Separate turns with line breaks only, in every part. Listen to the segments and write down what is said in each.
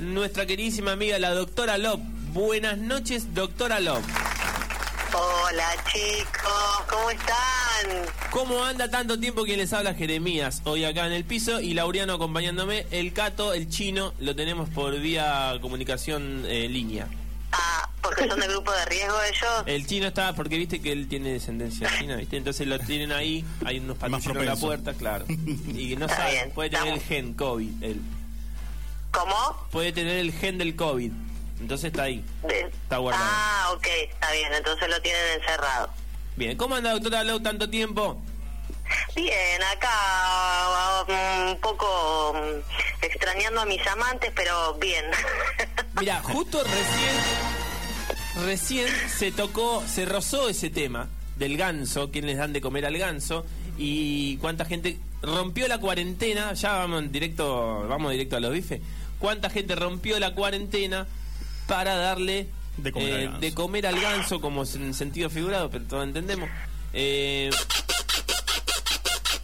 nuestra queridísima amiga, la doctora Lop. Buenas noches, doctora Lop.
Hola chicos, ¿cómo están?
¿Cómo anda tanto tiempo que les habla Jeremías? Hoy acá en el piso y Laureano acompañándome. El Cato, el chino, lo tenemos por vía comunicación eh, línea.
Ah, porque son de grupo de riesgo ellos.
El chino está, porque viste que él tiene descendencia china, ¿viste? Entonces lo tienen ahí, hay unos patrulleros en la puerta, claro. Y no
Está
sabe,
bien,
puede tener el gen COVID, él.
¿Cómo?
Puede tener el gen del COVID. Entonces está ahí. Está guardado.
Ah, ok, está bien, entonces lo tienen encerrado.
Bien, ¿cómo anda doctora Lop tanto tiempo?
Bien, acá mm, un poco mm, extrañando a mis amantes, pero bien.
Mira, justo recién, recién se tocó, se rozó ese tema del ganso, quién les dan de comer al ganso y cuánta gente rompió la cuarentena, ya vamos en directo, vamos directo a los bifes, cuánta gente rompió la cuarentena para darle
De comer al
eh,
ganso.
de comer al ganso, como en sentido figurado, pero todos entendemos. Eh,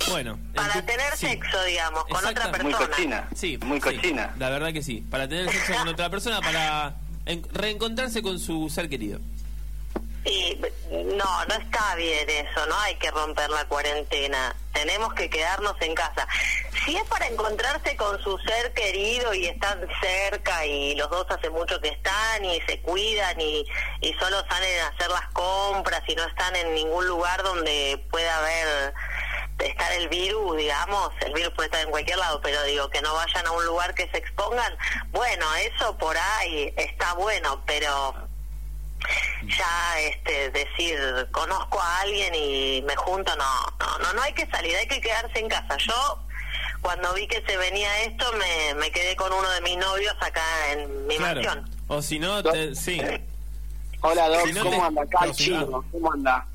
bueno, en
Para
tu-
tener
sí.
sexo, digamos, con otra
Exacta-
Muy
persona.
cochina.
Sí,
Muy
sí,
cochina.
la verdad que sí. Para tener sexo con otra persona, para en- reencontrarse con su ser querido.
Y no, no está bien eso, no hay que romper la cuarentena, tenemos que quedarnos en casa. Si es para encontrarse con su ser querido y están cerca y los dos hace mucho que están y se cuidan y, y solo salen a hacer las compras y no están en ningún lugar donde pueda haber estar el virus, digamos, el virus puede estar en cualquier lado, pero digo que no vayan a un lugar que se expongan, bueno, eso por ahí está bueno, pero ya este decir conozco a alguien y me junto no no no no hay que salir hay que quedarse en casa yo cuando vi que se venía esto me, me quedé con uno de mis novios acá en mi
Claro.
mansión
O si no, te- sí.
Hola, Doc,
Si no
¿cómo
te-
anda? Acá
no, si no-
chino, ¿cómo anda?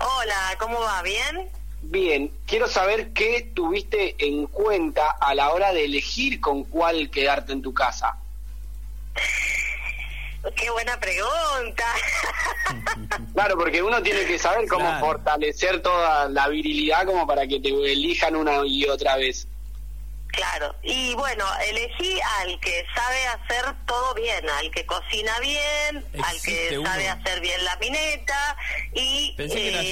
hola cómo va bien
Bien, quiero saber qué tuviste en cuenta a la hora de elegir con cuál quedarte en tu casa.
Qué buena pregunta
Claro, porque uno tiene que saber cómo
Claro.
fortalecer toda la virilidad como para que te elijan una y otra vez.
Claro, y bueno, elegí al que sabe hacer todo bien, al que cocina bien, al que
uno.
sabe hacer bien la mineta y
que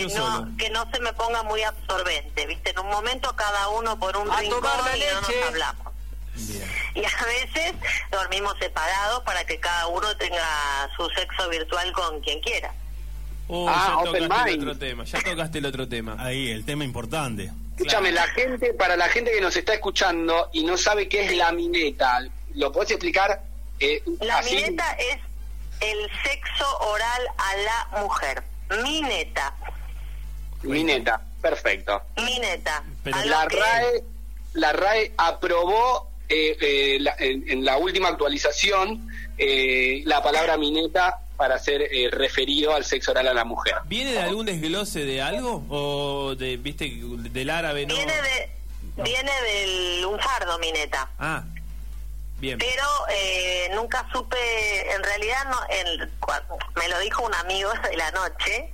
eh,
yo
no, que no se me ponga muy absorbente, ¿viste? En un momento cada uno por un
A
rincón
tomar la
y no nos hablamos.
Bien.
Y a veces dormimos separados para que cada uno tenga su sexo virtual con quien quiera.
Oh,
Ah,
ya
open
tocaste el
mind.
otro tema. Ya tocaste el otro tema.
Ahí, el tema importante.
Escúchame, la gente, para la gente que nos está escuchando y no sabe qué es la mineta, ¿lo podés explicar? Eh,
La
así?
mineta es el sexo oral a la mujer. Mineta.
Mineta, perfecto.
Mineta.
Pero
La RAE, la RAE aprobó eh, eh, la- en, en la última actualización eh, la palabra mineta para ser eh, referido al sexo oral a la mujer.
¿Viene de algún desglose de algo? ¿O de, viste, del árabe no?
Viene de viene del lunfardo, Mineta.
Ah, bien.
Pero eh, nunca supe, en realidad no, en- cua- me lo dijo un amigo de la noche,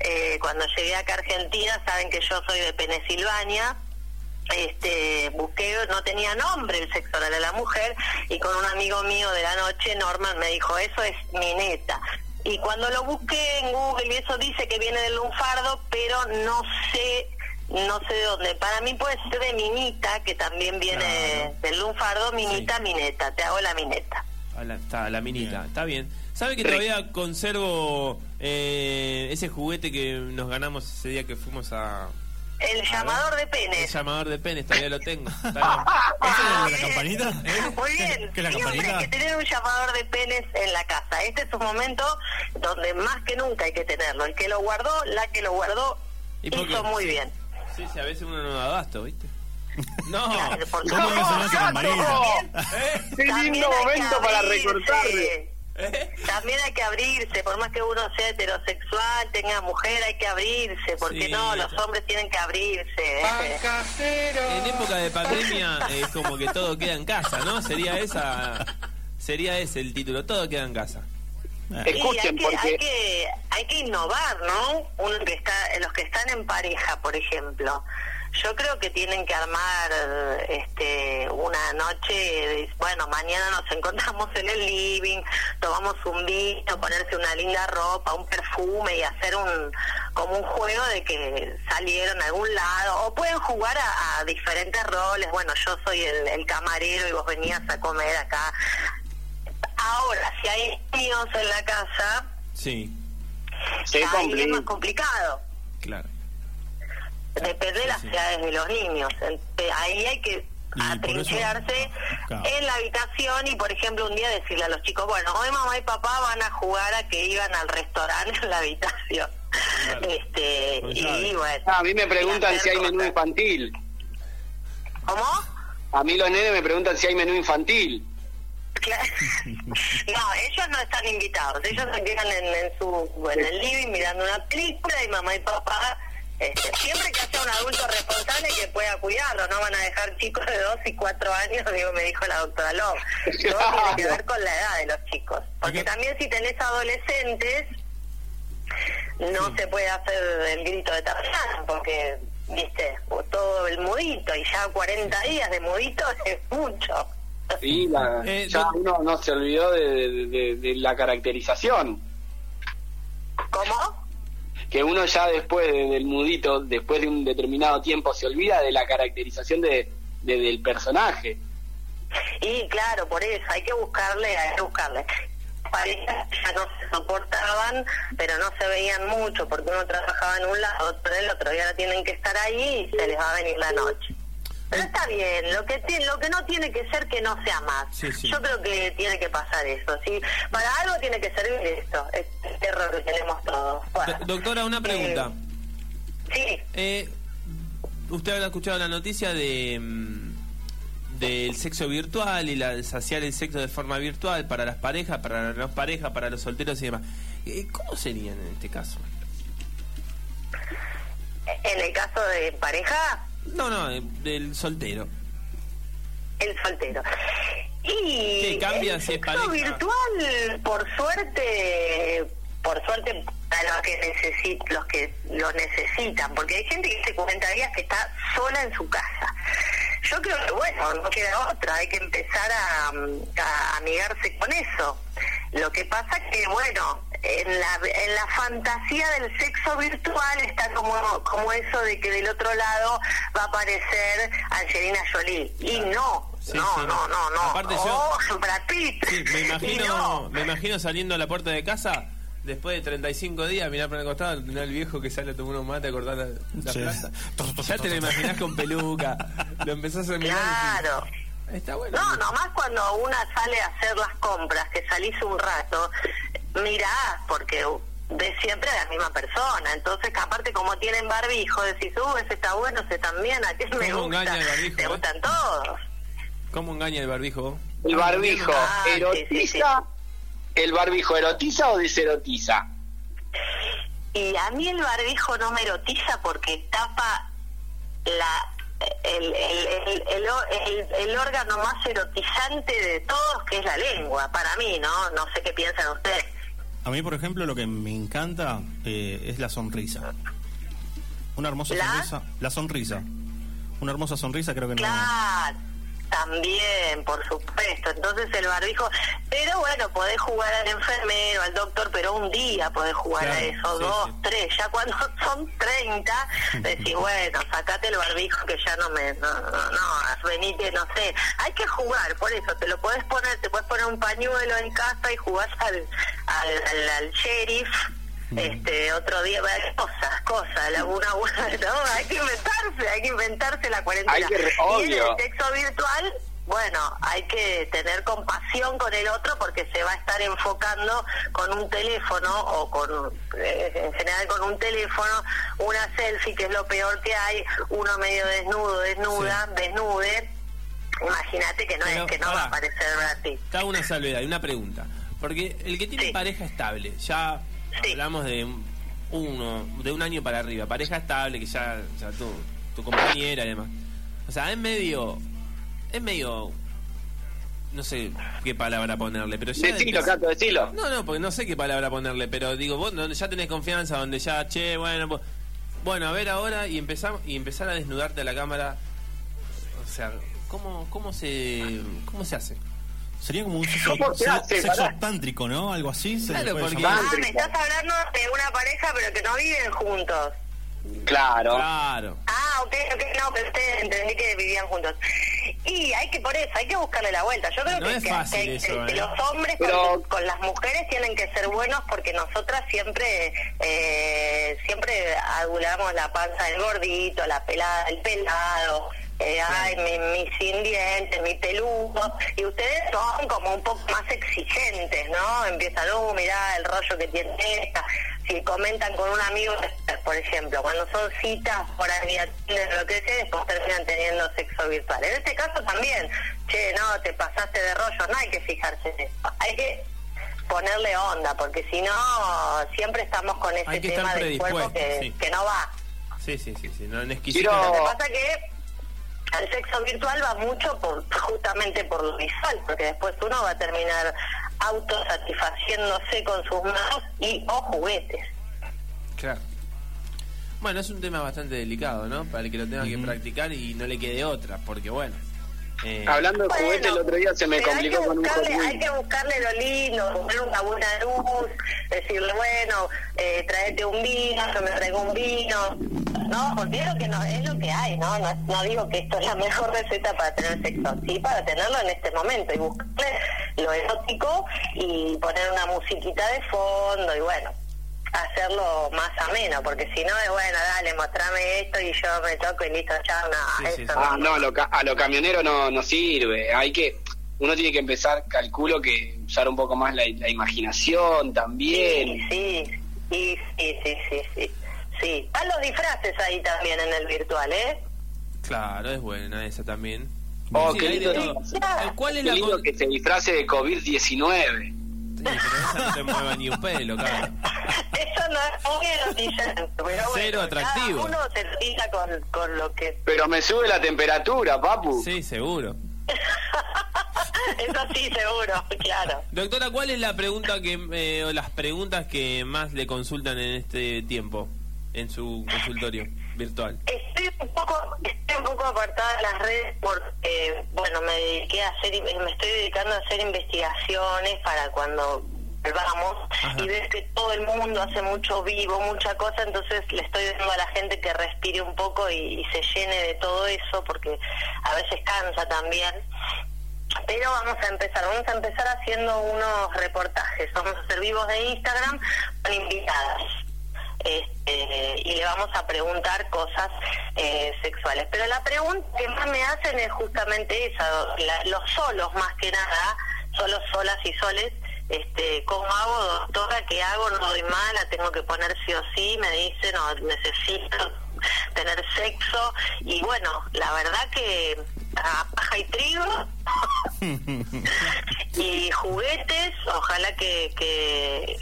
eh, cuando llegué acá a Argentina, saben que yo soy de Pensilvania, este, busqué, no tenía nombre el sexo oral a la mujer, y con un amigo mío de la noche, Norman, me dijo, eso es mineta. Y cuando lo busqué en Google y eso dice que viene del lunfardo, pero no sé, no sé de dónde. Para mí puede ser de minita, que también viene
Claro.
del lunfardo, minita,
Sí.
mineta, te hago la mineta.
A la, está, la minita,
Bien.
está bien. ¿Sabe que
Sí.
todavía conservo eh, ese juguete que nos ganamos ese día que fuimos a...
El llamador de
El
penes.
llamador de penes, todavía lo tengo.
¿Esa es la campanita? ¿Eh?
Muy bien,
¿Qué es la
siempre hay que tener un llamador de penes en la casa. Este es un momento donde más que nunca hay que tenerlo. El que lo guardó, la que lo guardó, hizo muy
Sí.
bien.
Sí, sí, a veces uno no da abasto, ¿viste? No.
Claro,
¿Cómo sonó esa campanita?
¡Qué lindo momento para recortarle!
¿Eh?
También hay que abrirse, por más que uno sea heterosexual, tenga mujer, hay que abrirse, porque
Sí.
no, los hombres tienen que abrirse.
En época de pandemia es como que todo queda en casa, ¿no? Sería esa... Sería ese el título, todo queda en casa.
Hay
Escuchen,
que, hay
porque
que hay que innovar, ¿no? Uno que está, los que están en pareja, por ejemplo, Yo creo que tienen que armar este una noche, de- bueno, mañana nos encontramos en el living, tomamos un vino, ponerse una linda ropa, un perfume y hacer un como un juego de que salieron a algún lado o pueden jugar a, a diferentes roles. Bueno, yo soy el, el camarero y vos venías a comer acá. Ahora, si hay niños en la casa,
Sí,
Se
ahí es más
complica.
complicado.
claro.
Depende de las
sí.
edades de los niños. Ente- Ahí hay que atrincherarse
claro.
en la habitación y, por ejemplo, un día decirle a los chicos, bueno, hoy mamá y papá van a jugar a que iban al restaurante en la habitación.
Claro.
Este,
Con
y bueno.
Ah, a mí me preguntan si hay menú
cosas.
infantil.
¿Cómo?
A mí los nenes me preguntan si hay menú infantil.
Claro. No, ellos no están invitados. Ellos se quedan en, en su en el living mirando una película y mamá y papá, este, siempre que sea un adulto responsable que pueda cuidarlo, no van a dejar chicos de 2 y 4 años, digo, me dijo la doctora Love. Todo tiene que ver con la edad de los chicos. Porque también si tenés adolescentes, no se puede hacer el grito de Tarzán, porque, viste, o todo el mudito, y ya 40 días de mudito es mucho.
Sí, la-
Eh,
ya uno no se olvidó de, de- de- de la caracterización.
¿Cómo?
Que uno ya después de- del mudito, después de un determinado tiempo, se olvida de la caracterización de, de- del personaje.
Y claro, por eso hay que buscarle, hay que buscarle. Parejas ya no se soportaban, pero no se veían mucho porque uno trabajaba en un lado, otro en el otro, y ahora tienen que estar ahí y se les va a venir la noche. Pero está bien, lo que ti- lo que no tiene que ser que no sea más.
Sí, sí.
Yo creo que tiene que pasar eso. ¿sí? Para algo tiene que servir esto, este error que tenemos todos. Bueno,
Do- Doctora, una pregunta.
sí,
Eh, usted habrá escuchado la noticia de mm, del sexo virtual y la saciar el sexo de forma virtual para las parejas, para las no parejas, para los solteros y demás. Eh, ¿Cómo serían en este caso?
en el caso de pareja,
No, no, eh, del soltero.
el soltero. Y
¿Qué cambia
el
si
sexo virtual, por suerte, por suerte para los que necesit, los que lo necesitan, porque hay gente que hace 40 días que está sola en su casa. Yo creo que bueno, no queda otra, hay que empezar a, a amigarse con eso. Lo que pasa que bueno, en la, en la fantasía del sexo virtual está como, como eso de que del otro lado va a aparecer Angelina Jolie. Y no,
Sí,
no,
sí,
no, no, no.
Aparte yo-
Oh, Brad Pitt.
Sí, me imagino,
no.
me imagino saliendo a la puerta de casa después de 35 días, mirar por el costado, el viejo que sale a tomar un mate a cortar la, la
Sí.
plaza. Ya te lo imaginás con peluca, lo empezás a mirar
Claro.
está bueno.
No, nomás cuando una sale a hacer las compras, que salís un rato, mirás, porque ves siempre a la misma persona. Entonces, que aparte, como tienen barbijo, decís, uh, ese está bueno, ese también, a ti me
¿Cómo
gusta.
engaña el barbijo,
Te
eh?
gustan todos.
¿Cómo engaña el barbijo?
El barbijo,
Ah, sí, sí,
¿erotiza? ¿El barbijo erotiza o deserotiza?
Y a mí el barbijo no me erotiza porque tapa la el, el, el, el, el- el órgano más erotizante de todos, que es la lengua, para mí, ¿no? No sé qué piensan ustedes.
A mí, por ejemplo, lo que me encanta eh, es la sonrisa. Una hermosa
¿La?
sonrisa. La sonrisa. Una hermosa sonrisa creo que no...
También, por supuesto. Entonces el barbijo, pero bueno, podés jugar al enfermero, al doctor, pero un día podés jugar a
Claro,
eso,
sí,
dos,
sí.
tres. Ya cuando son 30, decís, bueno, sacate el barbijo que ya no me, no, no, no, venite, no sé. Hay que jugar, por eso, te lo podés poner, te puedes poner un pañuelo en casa y jugás al, al, al, al sheriff. Este, otro día, cosas, cosas, la una, una, no, hay que inventarse, hay que inventarse la cuarentena.
Hay que
Y en el sexo virtual, bueno, hay que tener compasión con el otro porque se va a estar enfocando con un teléfono o con, eh, en general con un teléfono, una selfie que es lo peor que hay, uno medio desnudo, desnuda, desnude. Imagínate que no
Pero,
es que no va a aparecer Brad
hago una salvedad y una pregunta. Porque el que tiene
Sí.
pareja estable, ya
Sí.
hablamos de un- uno, de un año para arriba, pareja estable, que ya, ya tu, tu compañera y demás. O sea, es medio, es medio, no sé qué palabra ponerle, pero ya...
Decilo,
empezó-
Cato, decilo.
No, no, porque no sé qué palabra ponerle, pero digo, vos no- ya tenés confianza donde ya, che, bueno, pues, Bueno, a ver ahora y empezar, y empezar a desnudarte a la cámara. O sea, ¿cómo, cómo, se, cómo se hace?
Sería como un sexo,
¿Cómo se hace?
sexo tántrico, ¿no? Algo así. se
Claro, porque-.
Ah, me estás hablando de una pareja pero que no viven juntos.
Claro.
Claro.
Ah, ok, ok, no, pero ustedes entendí que vivían juntos. Y hay que, por eso, hay que buscarle la vuelta. Yo creo
No
que,
es
que-
fácil
que-
eso,
que
¿eh?
los hombres
Pero-
con, con las mujeres tienen que ser buenos porque nosotras siempre eh, siempre adulamos la panza del gordito, la pelada del pelado. Eh, ay, mi, mi sin dientes, mi peludo, y ustedes son como un poco más exigentes, ¿no? Empiezan, uh, mirá el rollo que tiene esta, si comentan con un amigo, por ejemplo, cuando son citas por ahí, lo que sea, después terminan teniendo sexo virtual. En este caso también, che, no, te pasaste de rollo, no hay que fijarse en eso, hay que ponerle onda, porque si no, siempre estamos con ese tema del cuerpo que,
predispuesto, sí.
que no va.
Sí, sí, sí, sí. No, no exquisito.
Quiero-
Lo que pasa que el sexo virtual va mucho por justamente por lo visual, porque después uno va a terminar autosatisfaciéndose con sus manos y o juguetes.
Claro. Bueno, es un tema bastante delicado, ¿no? Para el que lo tenga que practicar y no le quede otra, porque bueno. Eh,
Hablando de juguete, el otro día se me complicó
hay que
con un
hay que buscarle lo lindo, poner una buena luz, decirle, bueno, eh, tráete un vino, yo me traigo un vino, ¿no? Porque es lo que, no, es lo que hay, ¿no? ¿no? no digo que esto es la mejor receta para tener sexo, sí para tenerlo en este momento y buscarle lo erótico y poner una musiquita de fondo y bueno, hacerlo más ameno, porque si no es bueno, dale, mostrame esto y yo me toco y listo, chao, no,
Sí, sí,
eso
sí.
Ah, no, a lo, ca- a lo camionero no, no sirve. Hay que, uno tiene que empezar, calculo que usar un poco más la, la imaginación también.
Sí, sí, sí, sí, sí, sí, sí. Van los disfraces ahí también en el virtual, ¿eh?
Claro, es buena esa también.
Oh,
Sí,
qué lindo.
¿Cuál es
Qué
la
lindo que se disfrace de COVID-19.
Sí, pero esa no te mueva ni un pelo, claro.
Eso no es muy erotizante, pero bueno,
Cero atractivo.
Cada uno se erotiza con, con lo que...
Pero me sube la temperatura, papu.
Sí, seguro.
Eso sí, seguro, claro.
Doctora, ¿cuál es la pregunta que eh, o las preguntas que más le consultan en este tiempo en su consultorio virtual?
Estoy un poco estoy un poco apartada de las redes porque, bueno, me dediqué a hacer, me estoy dedicando a hacer investigaciones para cuando volvamos
Ajá.
y ves que todo el mundo hace mucho vivo, mucha cosa, entonces le estoy dando a la gente que respire un poco y, y se llene de todo eso porque a veces cansa también. Pero vamos a empezar, vamos a empezar haciendo unos reportajes, vamos a hacer vivos de Instagram con invitadas este, y le vamos a preguntar cosas eh, sexuales. Pero la pregunta que más me hacen es justamente esa, la- los solos más que nada, solos, solas y soles, este, ¿cómo hago, doctora? ¿Qué hago? No doy mala, tengo que poner sí o sí, me dicen, o necesito tener sexo, y bueno, la verdad que a paja y trigo y juguetes, ojalá que, que,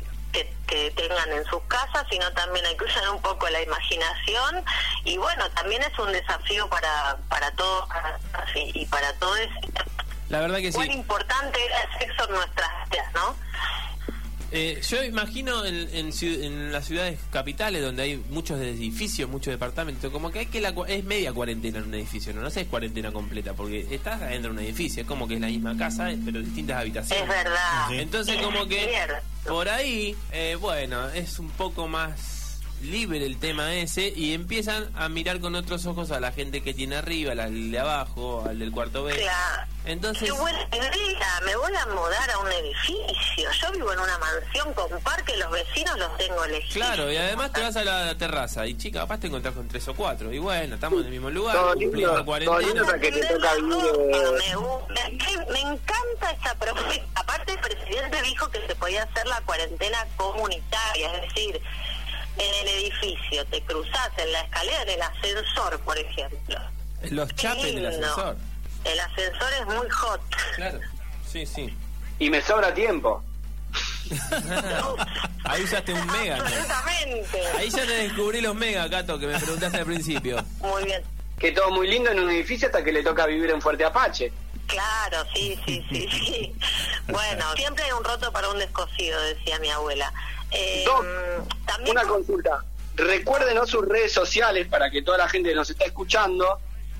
que, tengan en sus casas, sino también hay que usar un poco la imaginación y bueno, también es un desafío para, para todos y, para todos.
La verdad que sí.
importante era el sexo en nuestras vidas, ¿no?
Eh, yo imagino en, en, en las ciudades capitales donde hay muchos edificios, muchos departamentos, como que hay que la, es media cuarentena en un edificio, no, no sé, es cuarentena completa, porque estás adentro de un edificio, es como que es la misma casa, pero distintas habitaciones.
Es verdad.
Entonces como que por ahí, eh, bueno, es un poco más libre el tema ese y empiezan a mirar con otros ojos a la gente que tiene arriba, al de abajo, al del cuarto B.
Claro.
Entonces,
Qué buena idea, me voy a mudar a un edificio. Yo vivo en una mansión con parque, los vecinos los tengo elegidos.
claro, y además te vas a la terraza y chica, capaz te encontrás con tres o cuatro. Y bueno, estamos en el mismo lugar,
Todo lindo,
la
todo lindo.
cuarentena.
hasta que te toca vivir,
me- me encanta esta propuesta. Aparte, el presidente dijo que se podía hacer la cuarentena comunitaria, es decir, en el edificio te cruzás en la escalera, en el ascensor, por ejemplo.
Los chapes del
Lindo.
ascensor.
El ascensor es muy hot.
Claro, sí, sí.
Y me sobra tiempo.
Ahí usaste un mega. ¿no?
Absolutamente.
Ahí ya te descubrí los mega, Cato, que me preguntaste al principio.
Muy bien.
Que todo muy lindo en un edificio hasta que le toca vivir en Fuerte Apache.
Claro, sí, sí, sí, sí. Bueno, siempre hay un roto para un descosido, decía mi abuela. Eh,
Doc,
también
Una consulta. recuérdenos sus redes sociales para que toda la gente que nos está escuchando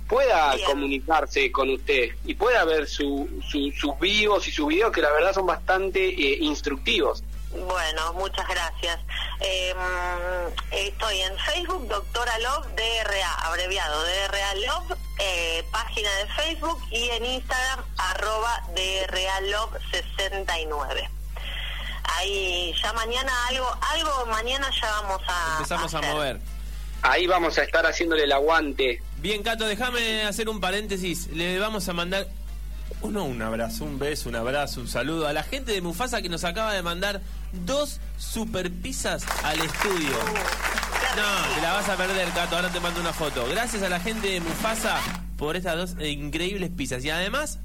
pueda
Bien.
comunicarse con usted y pueda ver su, su- sus vivos y sus videos que la verdad son bastante eh, instructivos.
Bueno, muchas gracias. Eh, mm, estoy en Facebook, Doctora Love, DRA, abreviado, DRA Love, eh, página de Facebook y en Instagram, arroba DRA Love 69. Ahí ya mañana algo, algo mañana ya vamos a
Empezamos a
hacer.
mover.
Ahí vamos a estar haciéndole el aguante.
Bien, Cato, déjame hacer un paréntesis. Le vamos a mandar uno, un abrazo, un beso, un abrazo, un saludo a la gente de Mufasa que nos acaba de mandar dos super pizzas al estudio. No, te la vas a perder, Cato. Ahora te mando una foto. Gracias a la gente de Mufasa por estas dos increíbles pizzas. Y además,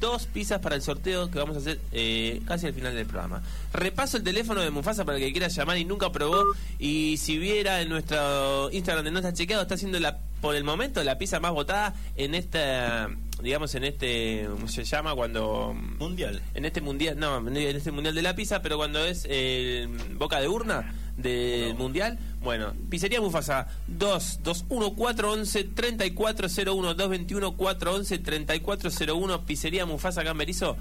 dos pizzas para el sorteo que vamos a hacer eh, casi al final del programa. Repaso el teléfono de Mufasa para el que quiera llamar y nunca probó. Y si viera en nuestro Instagram de No Está Chequeado, está haciendo la, por el momento la pizza más votada en esta, digamos, en este, ¿cómo se llama? Cuando...
Mundial.
En este mundial, no, en este mundial de la pizza, pero cuando es eh, boca de urna del mundial, bueno, pizzería Mufasa 2 21 411 3401 221 411 3401 pizzería Mufasa acá en Berizo.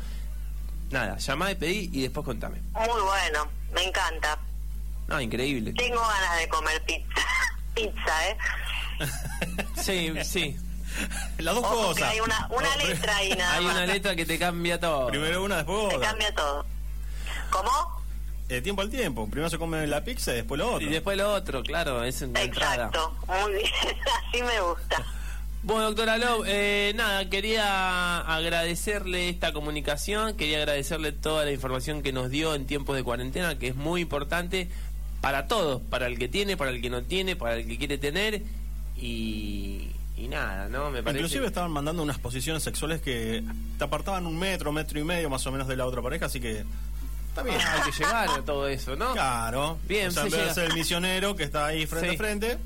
Nada, llamá y pedí y después contame.
Muy bueno, me encanta.
No, increíble.
Tengo ganas de comer pizza. pizza, ¿eh?
Sí, sí.
Las dos
Ojo
cosas.
hay una, una
No,
letra ahí nada
Hay
más.
una letra que te cambia todo.
Primero una, después otra.
cambia todo. ¿Cómo?
Eh, tiempo al tiempo. Primero se come la pizza y después lo otro.
Y después lo otro, claro, es una entrada.
Exacto, muy bien, así me gusta.
Bueno, doctora Love, eh, nada, quería agradecerle esta comunicación, quería agradecerle toda la información que nos dio en tiempos de cuarentena, que es muy importante para todos, para el que tiene, para el que no tiene, para el que quiere tener y, y nada, ¿no? Me parece.
Inclusive estaban mandando unas posiciones sexuales que te apartaban un metro, metro y medio más o menos de la otra pareja, así que está bien.
Ah, hay que llegar a todo eso, ¿no?
Claro.
Bien,
o sea,
se
en vez de
llega.
ser el misionero que está ahí frente
Sí.
a frente,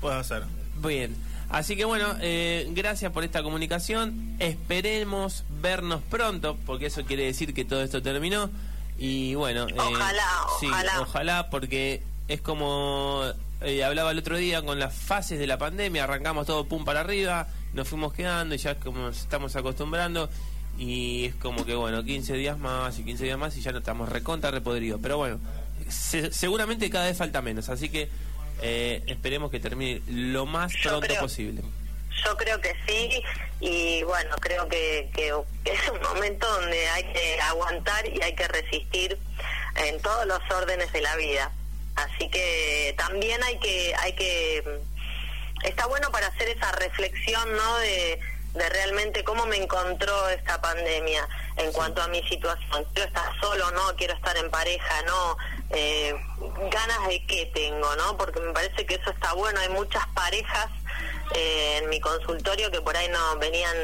puedes hacer.
Bien. Así que bueno, eh, gracias por esta comunicación. Esperemos vernos pronto, porque eso quiere decir que todo esto terminó. Y bueno, eh,
Ojalá,
sí,
ojalá.
ojalá, porque es como eh, hablaba el otro día con las fases de la pandemia. Arrancamos todo pum para arriba, nos fuimos quedando y ya es como nos estamos acostumbrando. Y es como que bueno, 15 días más y 15 días más y ya no estamos recontra repodridos. Pero bueno, se- seguramente cada vez falta menos. Así que eh, esperemos que termine lo más
Yo
pronto
creo-
posible.
Yo creo que sí y bueno, creo que, que es un momento donde hay que aguantar y hay que resistir en todos los órdenes de la vida. Así que también hay que hay que está bueno para hacer esa reflexión, ¿no? De, de realmente cómo me encontró esta pandemia en cuanto a mi situación. Quiero estar solo, no, quiero estar en pareja, no. Eh, ganas de qué tengo, ¿no? Porque me parece que eso está bueno. Hay muchas parejas eh, en mi consultorio que por ahí no venían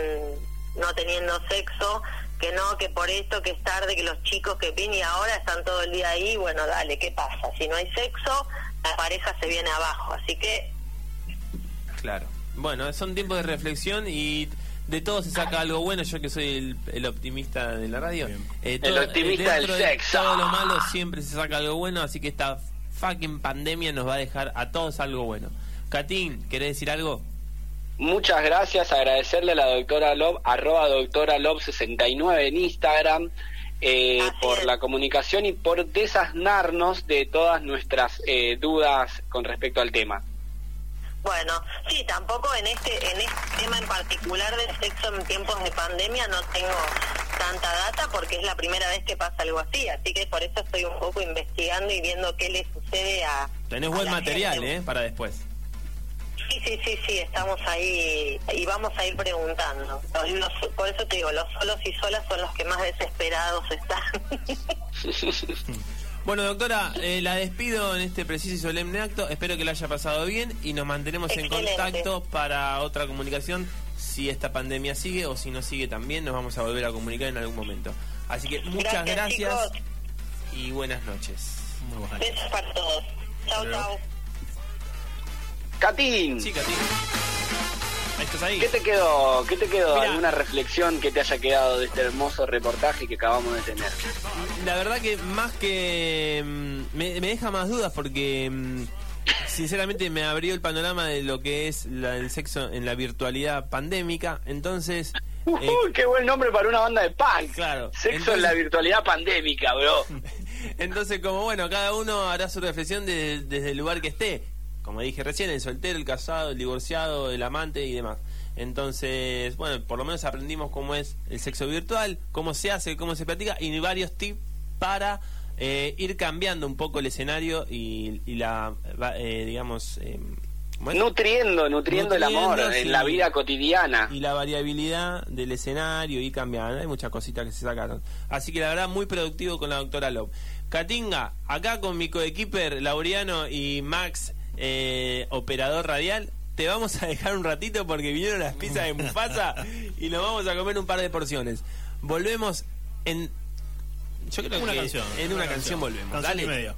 no teniendo sexo, que no, que por esto, que es tarde, que los chicos que vienen y ahora están todo el día ahí, bueno, dale, ¿qué pasa? Si no hay sexo, la pareja se viene abajo, así que
Claro. Bueno, son tiempos de reflexión y de todo se saca algo bueno. Yo que soy el, el optimista de la radio. Eh,
El optimista
dentro
del
de
sexo.
Todo lo malo siempre se saca algo bueno, así que esta fucking pandemia nos va a dejar a todos algo bueno. Katín, ¿querés decir algo?
Muchas gracias, agradecerle a la doctora Love, arroba doctora Love 69 en Instagram, eh, por la comunicación y por desasnarnos de todas nuestras eh, dudas con respecto al tema.
Bueno, sí, tampoco en este en este tema en particular del sexo en tiempos de pandemia no tengo tanta data porque es la primera vez que pasa algo así, así que por eso estoy un poco investigando y viendo qué le sucede a
Tenés
a
buen
la
material,
gente.
¿eh? Para después.
Sí, sí, sí, sí, estamos ahí y vamos a ir preguntando. Los- los- por eso te digo, los solos y solas son los que más desesperados están.
Bueno, doctora, eh, la despido en este preciso y solemne acto. Espero que lo haya pasado bien y nos mantenemos en contacto para otra comunicación. Si esta pandemia sigue o si no sigue también, nos vamos a volver a comunicar en algún momento. Así que muchas
Gracias,
gracias, y buenas noches.
Muy buena.
Besos para todos. Chao, chao.
Catín,
Sí, Katy. ¿Estás ahí?
¿qué te quedó? ¿Qué te quedó?
Mirá.
¿Alguna reflexión que te haya quedado de este hermoso reportaje que acabamos de tener?
La verdad que más que... mm, me, me deja más dudas porque mm, sinceramente me abrió el panorama de lo que es la- el sexo en la virtualidad pandémica. Entonces, eh,
Uy, qué buen nombre para una banda de punk.
Claro.
Sexo
Entonces-
en la virtualidad pandémica, bro.
entonces como bueno, cada uno hará su reflexión de- desde el lugar que esté. Como dije recién, el soltero, el casado, el divorciado, el amante y demás. Entonces, bueno, por lo menos aprendimos cómo es el sexo virtual, cómo se hace, cómo se practica y varios tips para eh, ir cambiando un poco el escenario y, y la, eh, digamos, eh, ¿cómo es?
Nutriendo, nutriendo el amor en la vida cotidiana.
y la variabilidad del escenario y cambiando. Hay muchas cositas que se sacaron. Así que la verdad, muy productivo con la doctora Love. Katinga, acá con mi coequiper Laureano y Max, eh, operador radial, te vamos a dejar un ratito porque vinieron las pizzas de Mufasa y nos vamos a comer un par de porciones. Volvemos en. Yo creo
Una
que
canción,
en una,
una
canción,
canción.
volvemos.
Canción
Dale.
y media.